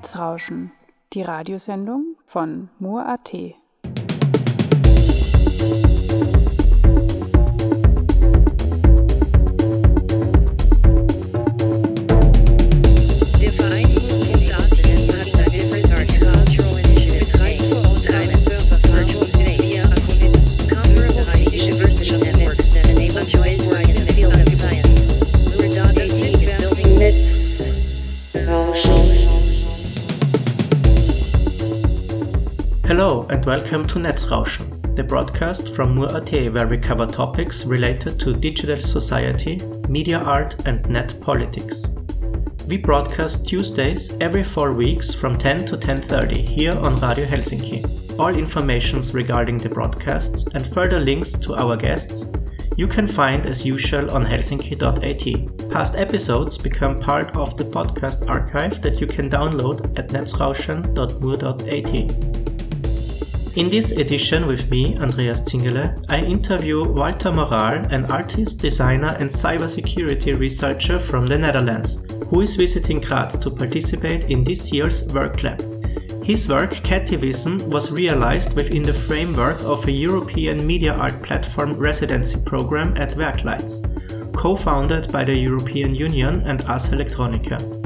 Netzrauschen, die Radiosendung von Mur.at. and welcome to Netzrauschen, the broadcast from Mur.at where we cover topics related to digital society, media art and net politics. We broadcast Tuesdays every 4 weeks from 10 to 10:30 here on Radio Helsinki. All informations regarding the broadcasts and further links to our guests you can find as usual on helsinki.at. Past episodes become part of the podcast archive that you can download at netzrauschen.mur.at. In this edition with me, Andreas Zingerle, I interview Wouter Moraal, an artist, designer, and cybersecurity researcher from the Netherlands, who is visiting Graz to participate in this year's Work Lab. His work, Cativism, was realized within the framework of a European media art platform residency program at Werkleitz, co founded by the European Union and Ars Electronica.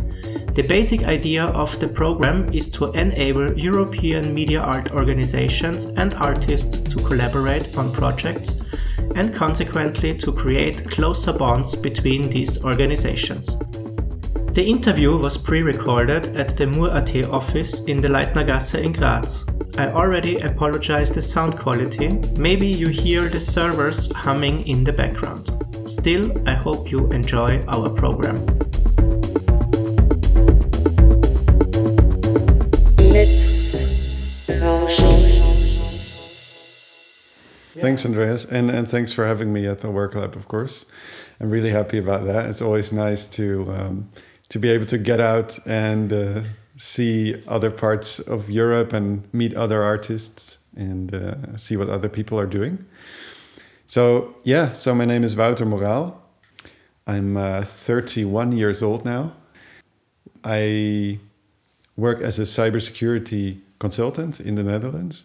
The basic idea of the program is to enable European media art organizations and artists to collaborate on projects and consequently to create closer bonds between these organizations. The interview was pre-recorded at the Mur.at office in the Leitnergasse in Graz. I already apologize the sound quality, maybe you hear the servers humming in the background. Still, I hope you enjoy our program. Thanks, Andreas, and and thanks for having me at the Work Lab. Of course, I'm really happy about that. It's always nice to um, to be able to get out and uh, see other parts of Europe and meet other artists and uh, see what other people are doing. So yeah, so my name is Wouter Moraal. I'm uh, 31 years old now. I work as a cybersecurity consultant in the Netherlands.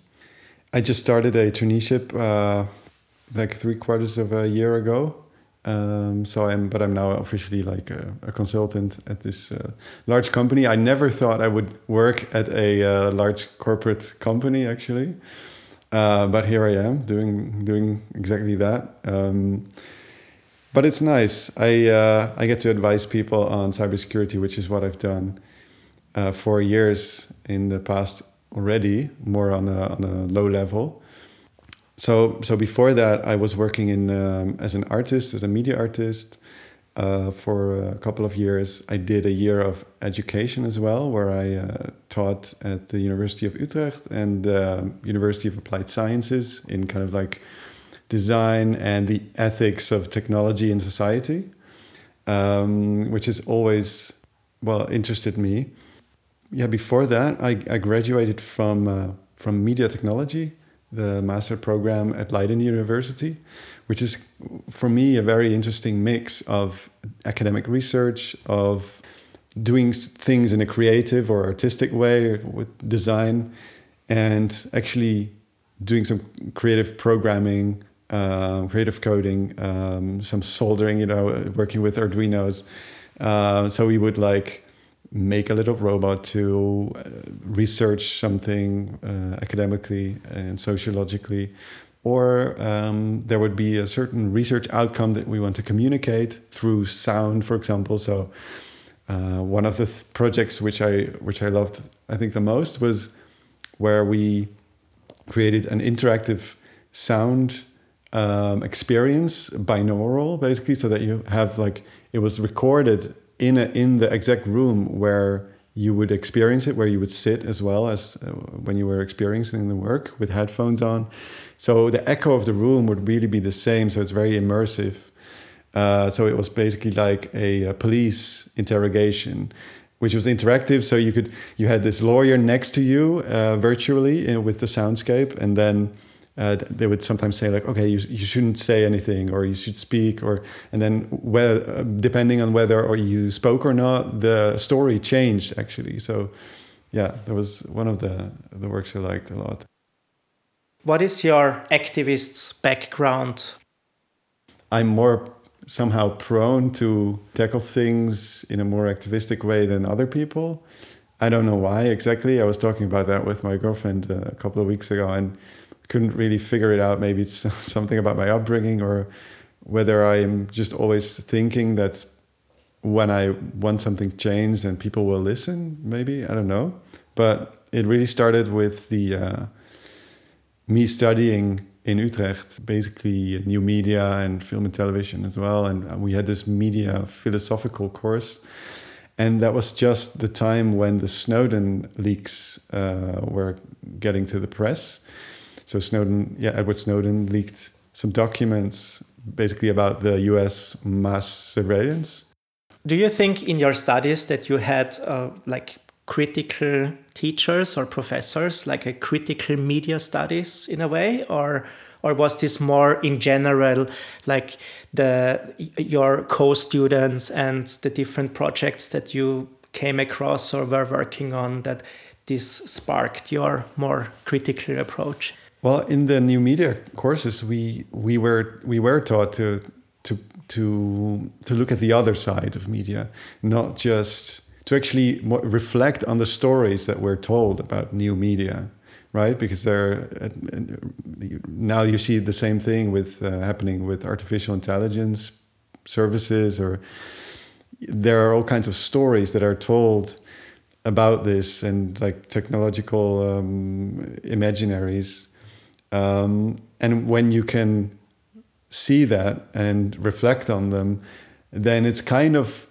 I just started a traineeship uh, like three quarters of a year ago. Um, so I'm, but I'm now officially like a, a consultant at this uh, large company. I never thought I would work at a uh, large corporate company actually, uh, but here I am doing doing exactly that. Um, but it's nice. I uh, I get to advise people on cybersecurity, which is what I've done uh, for years in the past already, more on a on a low level. So so before that, I was working in um, as an artist, as a media artist. Uh, for a couple of years, I did a year of education as well, where I uh, taught at the University of Utrecht and uh, University of Applied Sciences in kind of like design and the ethics of technology in society, um, which has always well interested me. Yeah, before that, I, I graduated from uh, from media technology, the master program at Leiden University, which is for me a very interesting mix of academic research, of doing things in a creative or artistic way with design, and actually doing some creative programming, uh, creative coding, um, some soldering, you know, working with Arduinos. Uh, so we would like make a little robot to uh, research something uh, academically and sociologically. Or um, there would be a certain research outcome that we want to communicate through sound for example. So uh, one of the th- projects which i which i loved i think the most was where we created an interactive sound um, experience binaural basically so that you have like it was recorded in a, in the exact room where you would experience it, where you would sit as well as uh, when you were experiencing the work with headphones on. So the echo of the room would really be the same. So it's very immersive. Uh, so it was basically like a, a, police interrogation, which was interactive. So you could you had this lawyer next to you uh, virtually in, with the soundscape, and then uh, they would sometimes say like, okay, you, you shouldn't say anything, or you should speak, or and then whether, depending on whether or you spoke or not, the story changed actually. So yeah, that was one of the the works I liked a lot. What is your activist's background? I'm more somehow prone to tackle things in a more activistic way than other people. I don't know why exactly. I was talking about that with my girlfriend uh, a couple of weeks ago and couldn't really figure it out. Maybe it's something about my upbringing or whether I'm just always thinking that when I want something changed and people will listen, maybe. I don't know. But it really started with the uh, me studying in Utrecht, basically new media and film and television as well. And we had this media philosophical course. And that was just the time when the Snowden leaks uh, were getting to the press. So Snowden, yeah, Edward Snowden leaked some documents basically about the US mass surveillance. Do you think in your studies that you had uh, like critical teachers or professors, like a critical media studies in a way, or or was this more in general, like the your co-students and the different projects that you came across or were working on that this sparked your more critical approach? Well, in the new media courses, we we were we were taught to to to to look at the other side of media, not just to actually reflect on the stories that we're told about new media, right? Because they're now you see the same thing with uh, happening with artificial intelligence services, or there are all kinds of stories that are told about this and like technological um, imaginaries. Um, and when you can see that and reflect on them, then it's kind of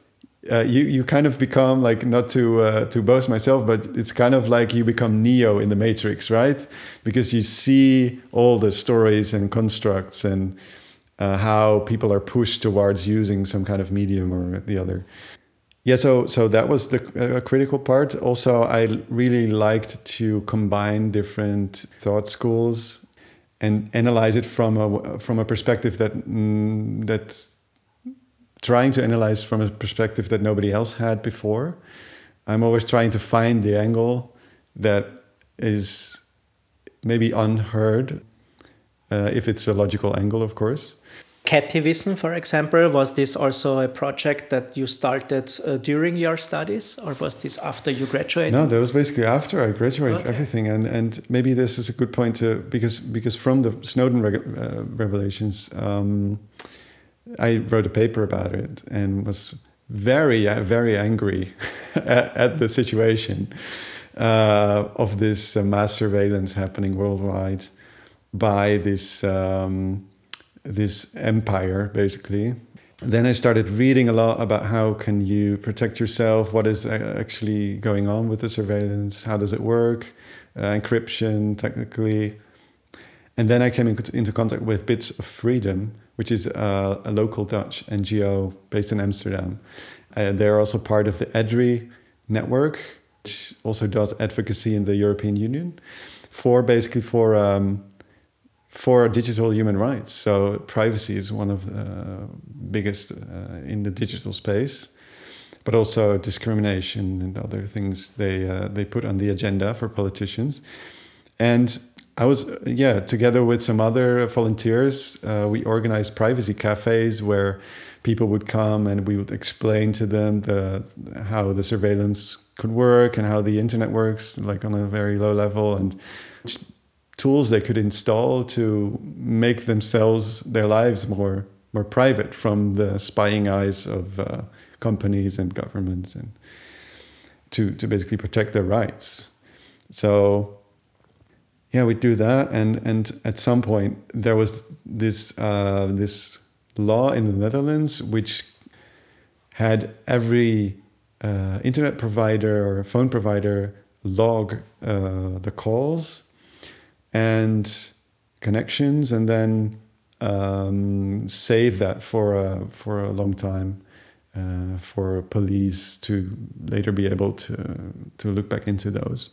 uh, you you kind of become like not to uh, to boast myself, but it's kind of like you become Neo in the Matrix, right? Because you see all the stories and constructs and uh, how people are pushed towards using some kind of medium or the other. Yeah, so so that was the uh, critical part. Also, I really liked to combine different thought schools and analyze it from a from a perspective that mm, that trying to analyze from a perspective that nobody else had before. I'm always trying to find the angle that is maybe unheard, uh, if it's a logical angle, of course. Cativism, for example, was this also a project that you started uh, during your studies, or was this after you graduated? No, that was basically after I graduated. Okay. Everything, and and maybe this is a good point to because because from the Snowden uh, revelations, um, I wrote a paper about it and was very very angry at, at, the situation uh, of this uh, mass surveillance happening worldwide by this. Um, this empire basically. Then i started reading a lot about how can you protect yourself what is actually going on with the surveillance how does it work uh, encryption technically. And then i came into contact with bits of freedom which is a, a local dutch ngo based in amsterdam. Uh, they're also part of the edri network which also does advocacy in the european union for basically for um, for digital human rights. So privacy is one of the biggest uh, in the digital space, but also discrimination and other things they uh, they put on the agenda for politicians. And I was yeah together with some other volunteers, uh, we organized privacy cafes where people would come and we would explain to them the how the surveillance could work and how the internet works like on a very low level and tools they could install to make themselves their lives more more private from the spying eyes of uh, companies and governments and to to basically protect their rights. So yeah we do that and and at some point there was this uh, this law in the Netherlands which had every uh, internet provider or phone provider log uh, the calls and connections, and then um, save that for a, for a long time uh, for police to later be able to to look back into those.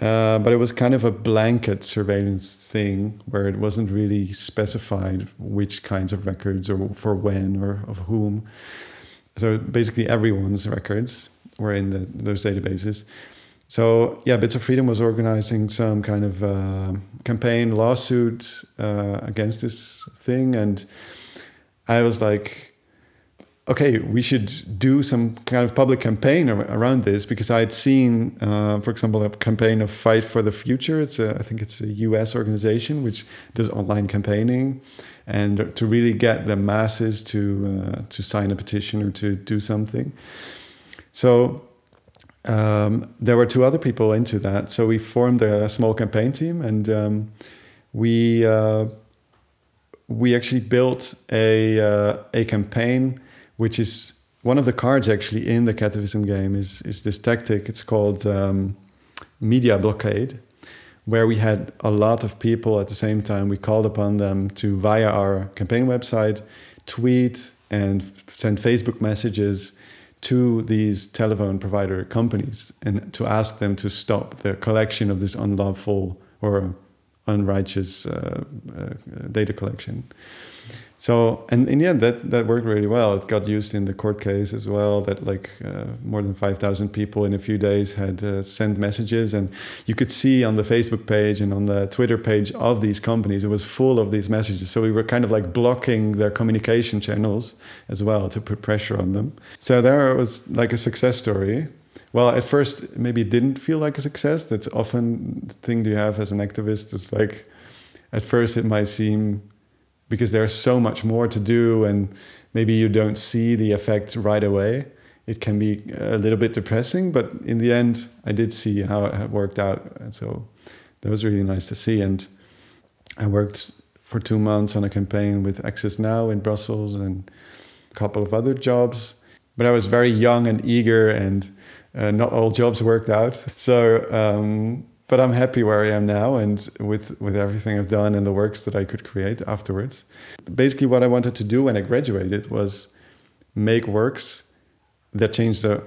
Uh, but it was kind of a blanket surveillance thing where it wasn't really specified which kinds of records or for when or of whom. So basically, everyone's records were in the, those databases. So yeah, Bits of Freedom was organizing some kind of uh, campaign lawsuit uh, against this thing, and I was like, okay, we should do some kind of public campaign ar- around this because I had seen, uh, for example, a campaign of Fight for the Future. It's a, I think it's a U.S. organization which does online campaigning, and to really get the masses to uh, to sign a petition or to do something. So um, there were two other people into that. So we formed a small campaign team, and um, we uh, we actually built a uh, a campaign, which is one of the cards actually in the Cativism game is is this tactic. It's called um, media blockade, where we had a lot of people at the same time. We called upon them to via our campaign website tweet and send Facebook messages to these telephone provider companies and to ask them to stop the collection of this unlawful or unrighteous uh, uh, data collection. So, and in the end, that, that worked really well. It got used in the court case as well. That like uh, more than five thousand people in a few days had uh, sent messages, and you could see on the Facebook page and on the Twitter page of these companies, it was full of these messages. So we were kind of like blocking their communication channels as well to put pressure on them. So there it was like a success story. Well, at first, maybe it didn't feel like a success. That's often the thing you have as an activist. It's like, at first, it might seem because there's so much more to do and maybe you don't see the effect right away. It can be a little bit depressing but in the end i did see how it worked out. And so that was really nice to see. And i worked for two months on a campaign with access now in brussels and a couple of other jobs. But i was very young and eager and uh, not all jobs worked out. So um, but I'm happy where I am now and with with everything I've done and the works that I could create afterwards. Basically, what I wanted to do when I graduated was make works that change the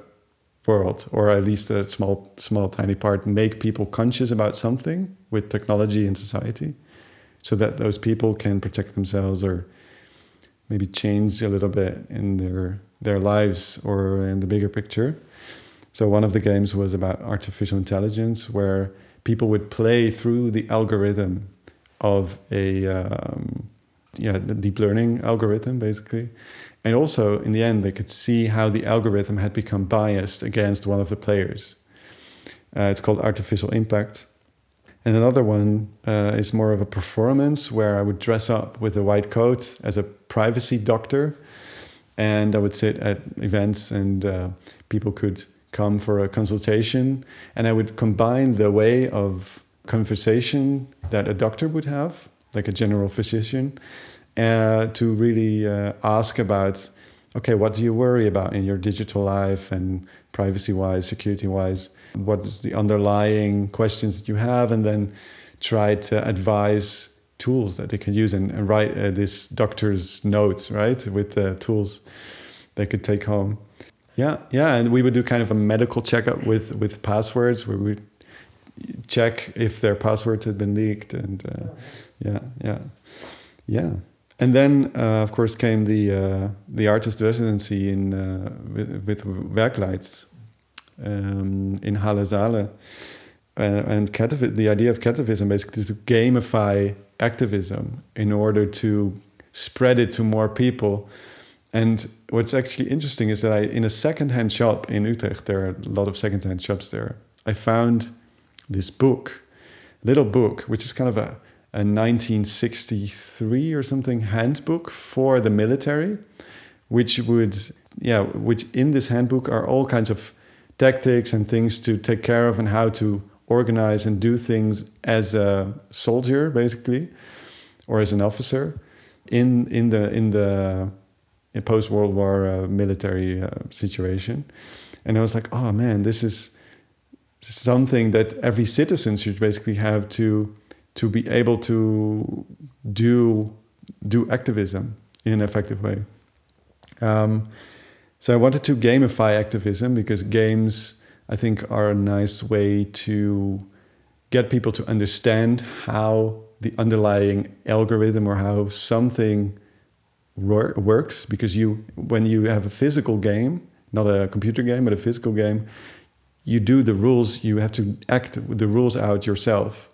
world, or at least a small, small, tiny part, make people conscious about something with technology and society, so that those people can protect themselves or maybe change a little bit in their their lives or in the bigger picture. So one of the games was about artificial intelligence, where people would play through the algorithm of a um, yeah deep learning algorithm basically. And also in the end they could see how the algorithm had become biased against one of the players. Uh, it's called artificial impact. And another one uh, is more of a performance where i would dress up with a white coat as a privacy doctor and i would sit at events and uh, people could come for a consultation, and I would combine the way of conversation that a doctor would have, like a general physician, uh, to really uh, ask about, okay, what do you worry about in your digital life and privacy-wise, security-wise? What is the underlying questions that you have, and then try to advise tools that they can use and, and write uh, this doctor's notes, right, with the tools they could take home. Yeah, yeah, and we would do kind of a medical checkup with with passwords where we check if their passwords had been leaked, and uh, yeah, yeah, yeah. And then, uh, of course, came the uh, the artist residency in uh, with, with Werkleitz um, in Halle Saale. Uh, and the idea of Cativism basically to gamify activism in order to spread it to more people and what's actually interesting is that I, in a secondhand shop in Utrecht, there are a lot of secondhand shops there. I found this book, little book, which is kind of a, a 1963 or something handbook for the military, which would, yeah, which in this handbook are all kinds of tactics and things to take care of and how to organize and do things as a soldier, basically, or as an officer in in the in the a post World War uh, military uh, situation. And I was like, oh man, this is something that every citizen should basically have to to be able to do do activism in an effective way. Um, so I wanted to gamify activism because games, I think, are a nice way to get people to understand how the underlying algorithm or how something works because you when you have a physical game not a computer game but a physical game you do the rules, you have to act the rules out yourself.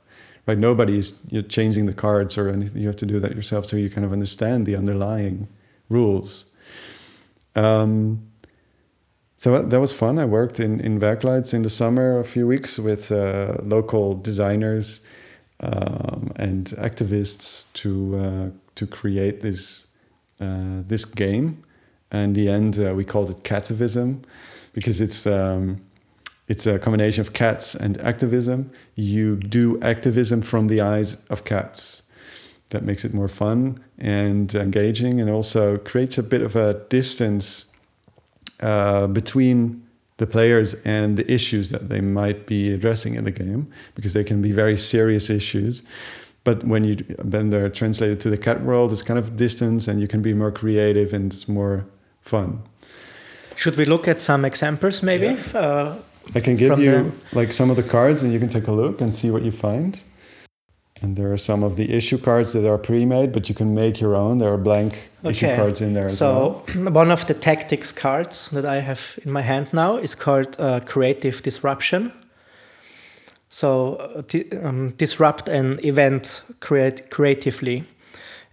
Right? Nobody is you're changing the cards or anything. You have to do that yourself, so you kind of understand the underlying rules. Um, so that- was fun. I worked in in Werkleitz in the summer a few weeks with uh, local designers um, and activists to uh, to create this uh, this game. And in the end, uh, we called it Cativism because it's um, it's a combination of cats and activism. You do activism from the eyes of cats. That makes it more fun and engaging, and also creates a bit of a distance uh, between the players and the issues that they might be addressing in the game, because they can be very serious issues. But when you then they're translated to the cat world, it's kind of distance, and you can be more creative and it's more fun. Should we look at some examples, maybe? Uh, I can give you the- like some of the cards, and you can take a look and see what you find. And there are some of the issue cards that are pre-made, but you can make your own. There are blank issue cards in there as well. so one of the tactics cards that I have in my hand now is called uh, Creative Disruption. So uh, um, disrupt an event create creatively.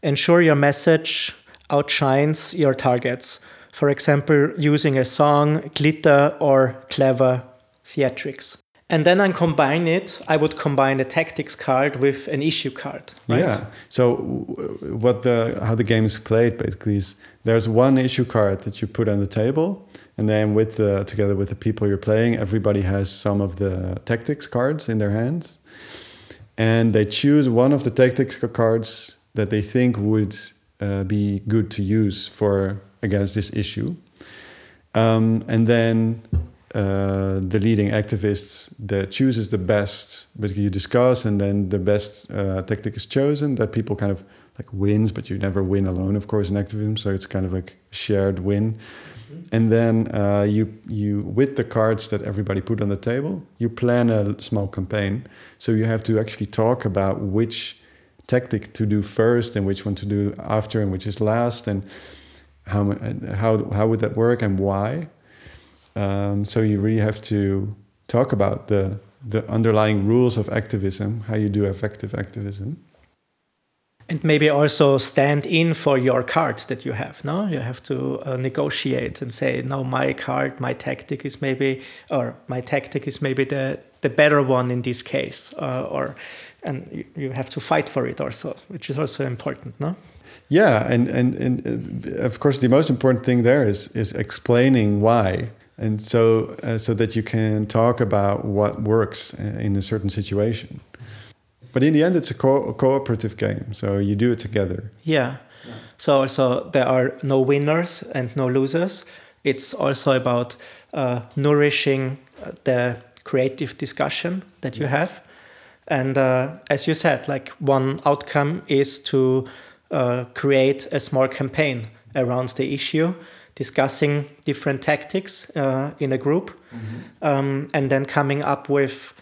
Ensure your message outshines your targets. For example, using a song, glitter, or clever theatrics. And then I combine it. I would combine a tactics card with an issue card. Right? Yeah. So what the how the game is played basically is there's one issue card that you put on the table, and then with the together with the people you're playing, everybody has some of the tactics cards in their hands, and they choose one of the tactics cards that they think would uh, be good to use for against this issue, um, and then uh, the leading activists that chooses the best. Basically, you discuss, and then the best uh, tactic is chosen. That people kind of like wins, but you never win alone, of course, in activism. So it's kind of like shared win. And then uh, you you with the cards that everybody put on the table, you plan a small campaign. So you have to actually talk about which tactic to do first and which one to do after and which is last and how how how would that work and why. Um, so you really have to talk about the the underlying rules of activism, how you do effective activism. And maybe also stand in for your card that you have. No, you have to uh, negotiate and say, no, my card, my tactic is maybe, or my tactic is maybe the the better one in this case, uh, or and you, you have to fight for it also, which is also important. No. Yeah, and and and uh, of course the most important thing there is is explaining why, and so uh, so that you can talk about what works uh, in a certain situation. But in the end, it's a, co- a cooperative game, so you do it together. Yeah. So also there are no winners and no losers. It's also about uh, nourishing uh, the creative discussion that you have. And uh, as you said, like one outcome is to uh, create a small campaign around the issue, discussing different tactics uh, in a group, um, and then coming up with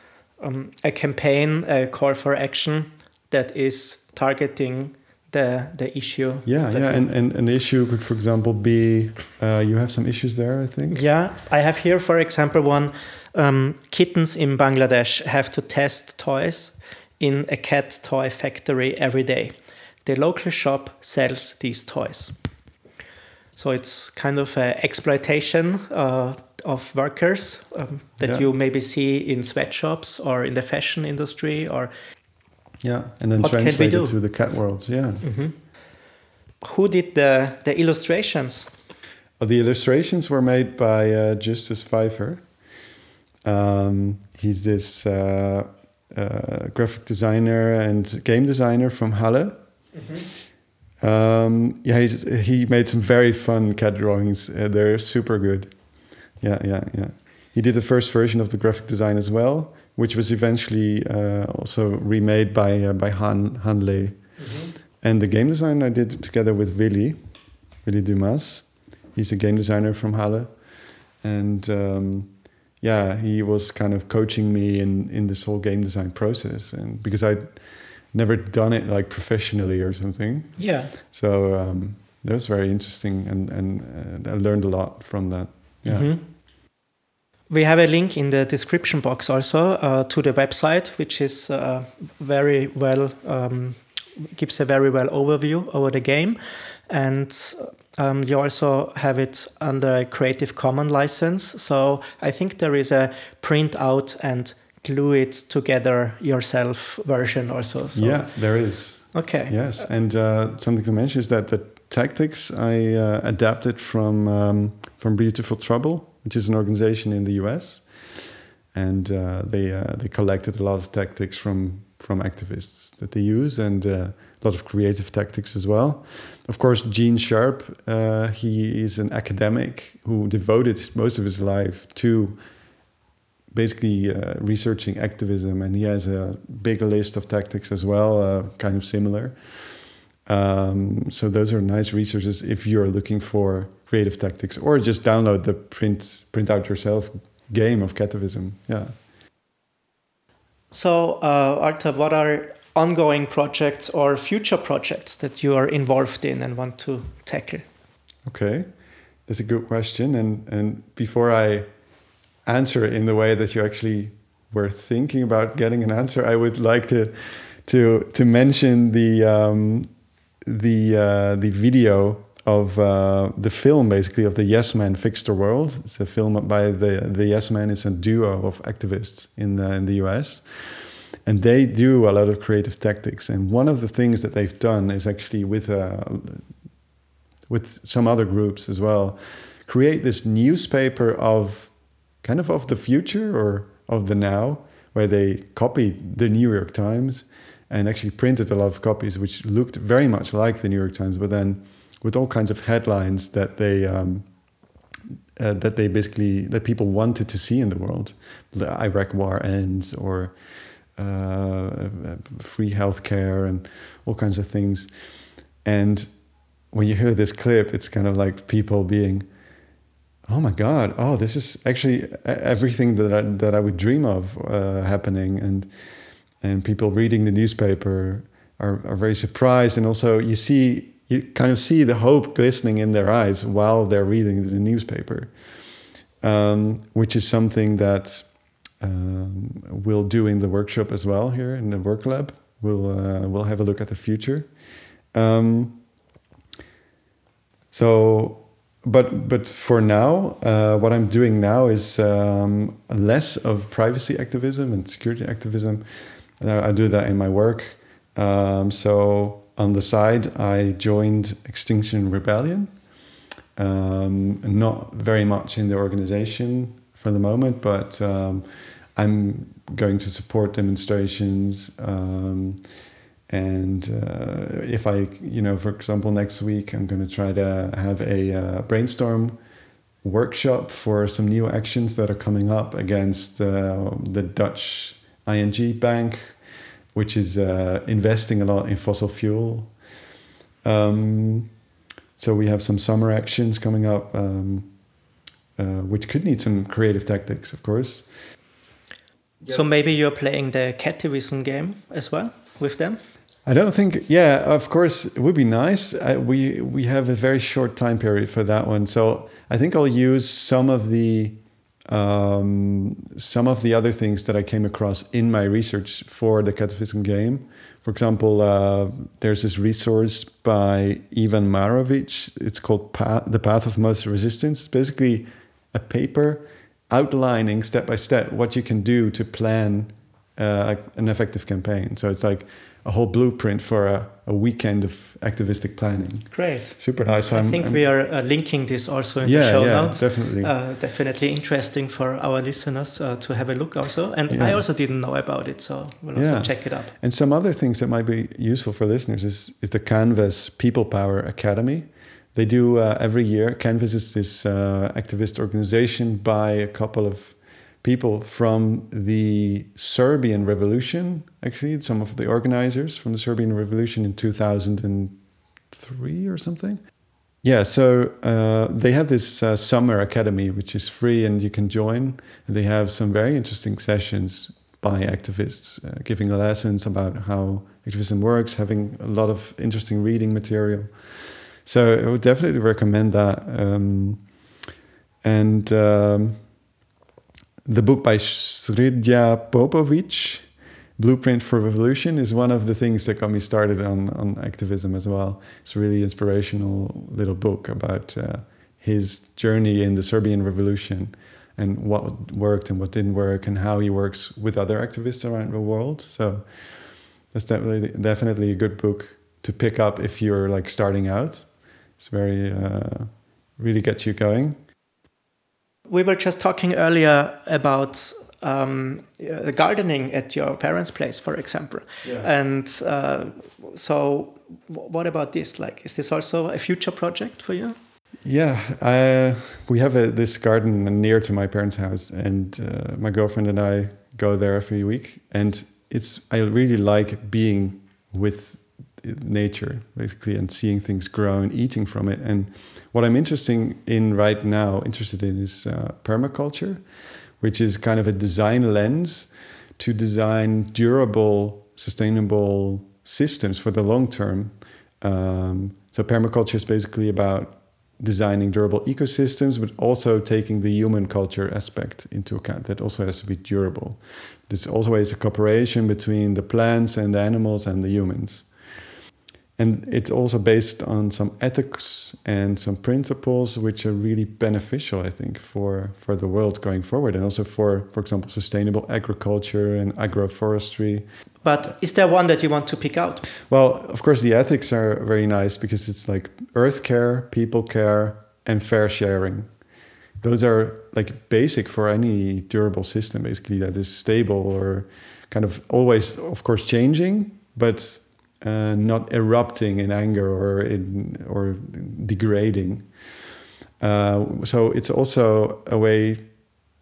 um, a campaign, a call for action that is targeting the the issue. Yeah, yeah, and, and an issue could, for example, be uh, you have some issues there, I think. Yeah, I have here, for example, one um, kittens in Bangladesh have to test toys in a cat toy factory every day. The local shop sells these toys. So it's kind of a exploitation uh, of workers um, that Yeah. you maybe see in sweatshops or in the fashion industry or Yeah, and then What can we translate it to the cat worlds. Yeah. who did the, the illustrations? Uh, the illustrations were made by uh, Justus Pfeiffer. Um, he's this uh, uh, graphic designer and game designer from Halle. Um, yeah, he's, he made some very fun cat drawings. Uh, they're super good. Yeah, yeah, yeah. He did the first version of the graphic design as well, which was eventually uh, also remade by uh, by Han Hanley. And the game design I did together with Willy, Willy Dumas. He's a game designer from Halle, and um, yeah, he was kind of coaching me in in this whole game design process, and because I'd never done it like professionally or something, Yeah. so um, that was very interesting, and and uh, I learned a lot from that. Yeah. Mhm. We have a link in the description box also uh, to the website, which is uh, very well um, gives a very well overview over the game, and um, you also have it under a Creative Commons license. So I think there is a print out and glue it together yourself version also. So. Yeah, there is. Okay. Yes, and uh, something to mention is that the tactics I uh, adapted from um, from Beautiful Trouble, which is an organization in the U.S. And uh, they uh, they collected a lot of tactics from from activists that they use, and uh, a lot of creative tactics as well. Of course, Gene Sharp, uh, he is an academic who devoted most of his life to basically uh, researching activism, and he has a big list of tactics as well, uh, kind of similar. Um, so those are nice resources if you're looking for creative tactics, or just download the print print out yourself game of Cativism. Yeah. So, uh, Wouter, what are ongoing projects or future projects that you are involved in and want to tackle? Okay, that's a good question. And and before I answer in the way that you actually were thinking about getting an answer, I would like to to to mention the um, the uh, the video of uh, the film basically of the Yes Men Fix the World. It's a film by the the Yes Men. It's a duo of activists in the, in the U.S. And they do a lot of creative tactics. And one of the things that they've done is actually with uh, with some other groups as well, create this newspaper of kind of of the future or of the now, where they copied the New York Times and actually printed a lot of copies, which looked very much like the New York Times, but then with all kinds of headlines that they um, uh, that they basically that people wanted to see in the world. The Iraq war ends, or uh, free healthcare, and all kinds of things. And when you hear this clip, it's kind of like people being, "Oh my God! Oh, this is actually everything that I, that I would dream of uh, happening." And and people reading the newspaper are, are very surprised, and also you see you kind of see the hope glistening in their eyes while they're reading the newspaper, um, which is something that um, we'll do in the workshop as well here in the work lab. We'll uh, we'll have a look at the future. Um, so, but but for now, uh, what I'm doing now is um, less of privacy activism and security activism. I do that in my work. Um, so on the side, I joined Extinction Rebellion. Um, not very much in the organization for the moment, but um, I'm going to support demonstrations. And uh, if I, you know, for example, next week, I'm going to try to have a uh, brainstorm workshop for some new actions that are coming up against uh, the Dutch ING bank which is uh, investing a lot in fossil fuel. Um, so we have some summer actions coming up, um, uh, which could need some creative tactics, of course. So maybe you're playing the Cativism game as well with them. I don't think. Yeah, of course, it would be nice. I, we we have a very short time period for that one, so I think I'll use some of the um, some of the other things that I came across in my research for the Cativism game. For example, uh, there's this resource by Ivan Marovic. It's called The Path of Most Resistance. It's basically a paper outlining step by step what you can do to plan uh, an effective campaign. So it's like a whole blueprint for a, a weekend of activistic planning. Great. Super nice. I I'm, think I'm, we are uh, linking this also in yeah, the show yeah, notes. definitely. Uh, definitely interesting for our listeners uh, to have a look also. And Yeah. I also didn't know about it, so we'll also check it out. And some other things that might be useful for listeners is, is the Canvas People Power Academy. They do uh, every year. Canvas is this uh, activist organization by a couple of people from the Serbian Revolution. Actually, some of the organizers from the Serbian Revolution in 2003 or something. Yeah, so uh, they have this uh, summer academy, which is free and you can join. And they have some very interesting sessions by activists, uh, giving lessons about how activism works, having a lot of interesting reading material. So I would definitely recommend that. Um, and um, the book by Srdja Popovic, Blueprint for Revolution, is one of the things that got me started on, on activism as well. It's a really inspirational little book about uh, his journey in the Serbian Revolution and what worked and what didn't work and how he works with other activists around the world. So that's definitely definitely a good book to pick up if you're like starting out. It's very uh, really gets you going. We were just talking earlier about um, uh, gardening at your parents' place, for example. Yeah. And uh, so, what about this? Like, is this also a future project for you? Yeah, I, we have a, this garden near to my parents' house, and uh, my girlfriend and I go there every week. And it's I really like being with nature basically and seeing things grow and eating from it. And what I'm interested in right now, interested in, is uh, permaculture, which is kind of a design lens to design durable, sustainable systems for the long term. Um, so permaculture is basically about designing durable ecosystems, but also taking the human culture aspect into account. That also has to be durable. There's always is a cooperation between the plants and the animals and the humans. And it's also based on some ethics and some principles which are really beneficial, I think, for, for the world going forward, and also for, for example, sustainable agriculture and agroforestry. But is there one that you want to pick out? Well, of course, the ethics are very nice because it's like earth care, people care, and fair sharing. Those are like basic for any durable system, basically, that is stable or kind of always, of course, changing, but uh, not erupting in anger or in or degrading. Uh, so it's also a way,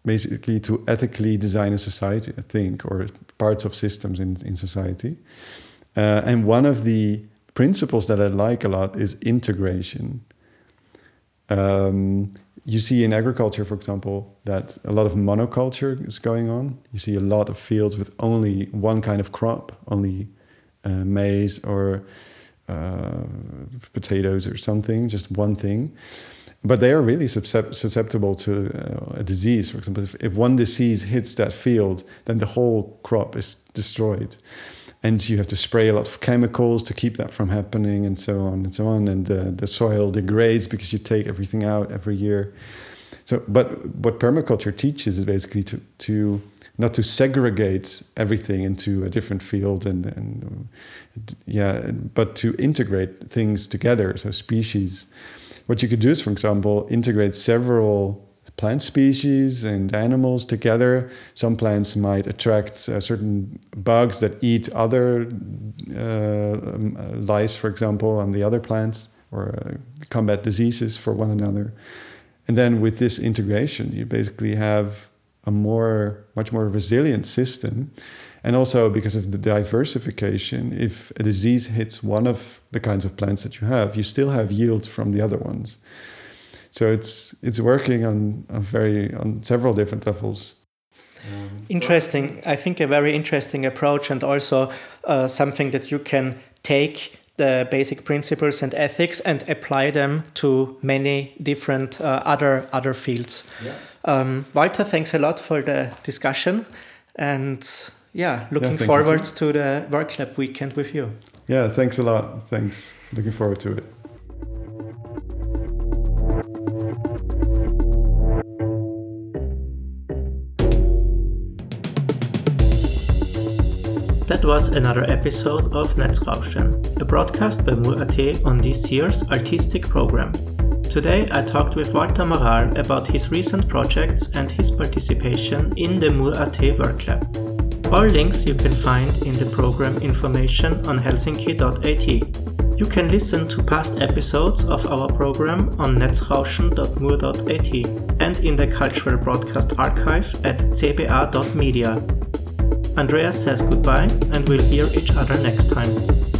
basically, to ethically design a society, I think, or parts of systems in in society. Uh, and one of the principles that I like a lot is integration. Um, you see in agriculture, for example, that a lot of monoculture is going on. You see a lot of fields with only one kind of crop, only uh, maize or uh, potatoes or something, just one thing. But they are really susceptible to uh, a disease. For example, if, if one disease hits that field, then the whole crop is destroyed and you have to spray a lot of chemicals to keep that from happening and so on and so on and uh, the soil degrades because you take everything out every year so but what permaculture teaches is basically to to not to segregate everything into a different field and, and yeah, but to integrate things together. So species. What you could do is, for example, integrate several plant species and animals together. Some plants might attract uh, certain bugs that eat other uh, um, lice, for example, on the other plants, or uh, combat diseases for one another. And then with this integration, you basically have a more much more resilient system. And also because of the diversification if a disease hits one of the kinds of plants that you have you still have yields from the other ones. So it's it's working on a very on several different levels. Interesting. I think a very interesting approach and also uh, something that you can take the basic principles and ethics and apply them to many different uh, other other fields yeah. Um, Wouter, thanks a lot for the discussion. And yeah, looking yeah, forward to the work workshop weekend with you. Yeah, thanks a lot. Thanks. Looking forward to it. Was another episode of Netzrauschen, a broadcast by Mur.at on this year's artistic program. Today I talked with Wouter Moraal about his recent projects and his participation in the Mur.at Work Lab. All links you can find in the program information on helsinki.at. You can listen to past episodes of our program on netzrauschen.mur.at and in the Cultural Broadcast Archive at cba.media. Andreas says goodbye and we'll hear each other next time.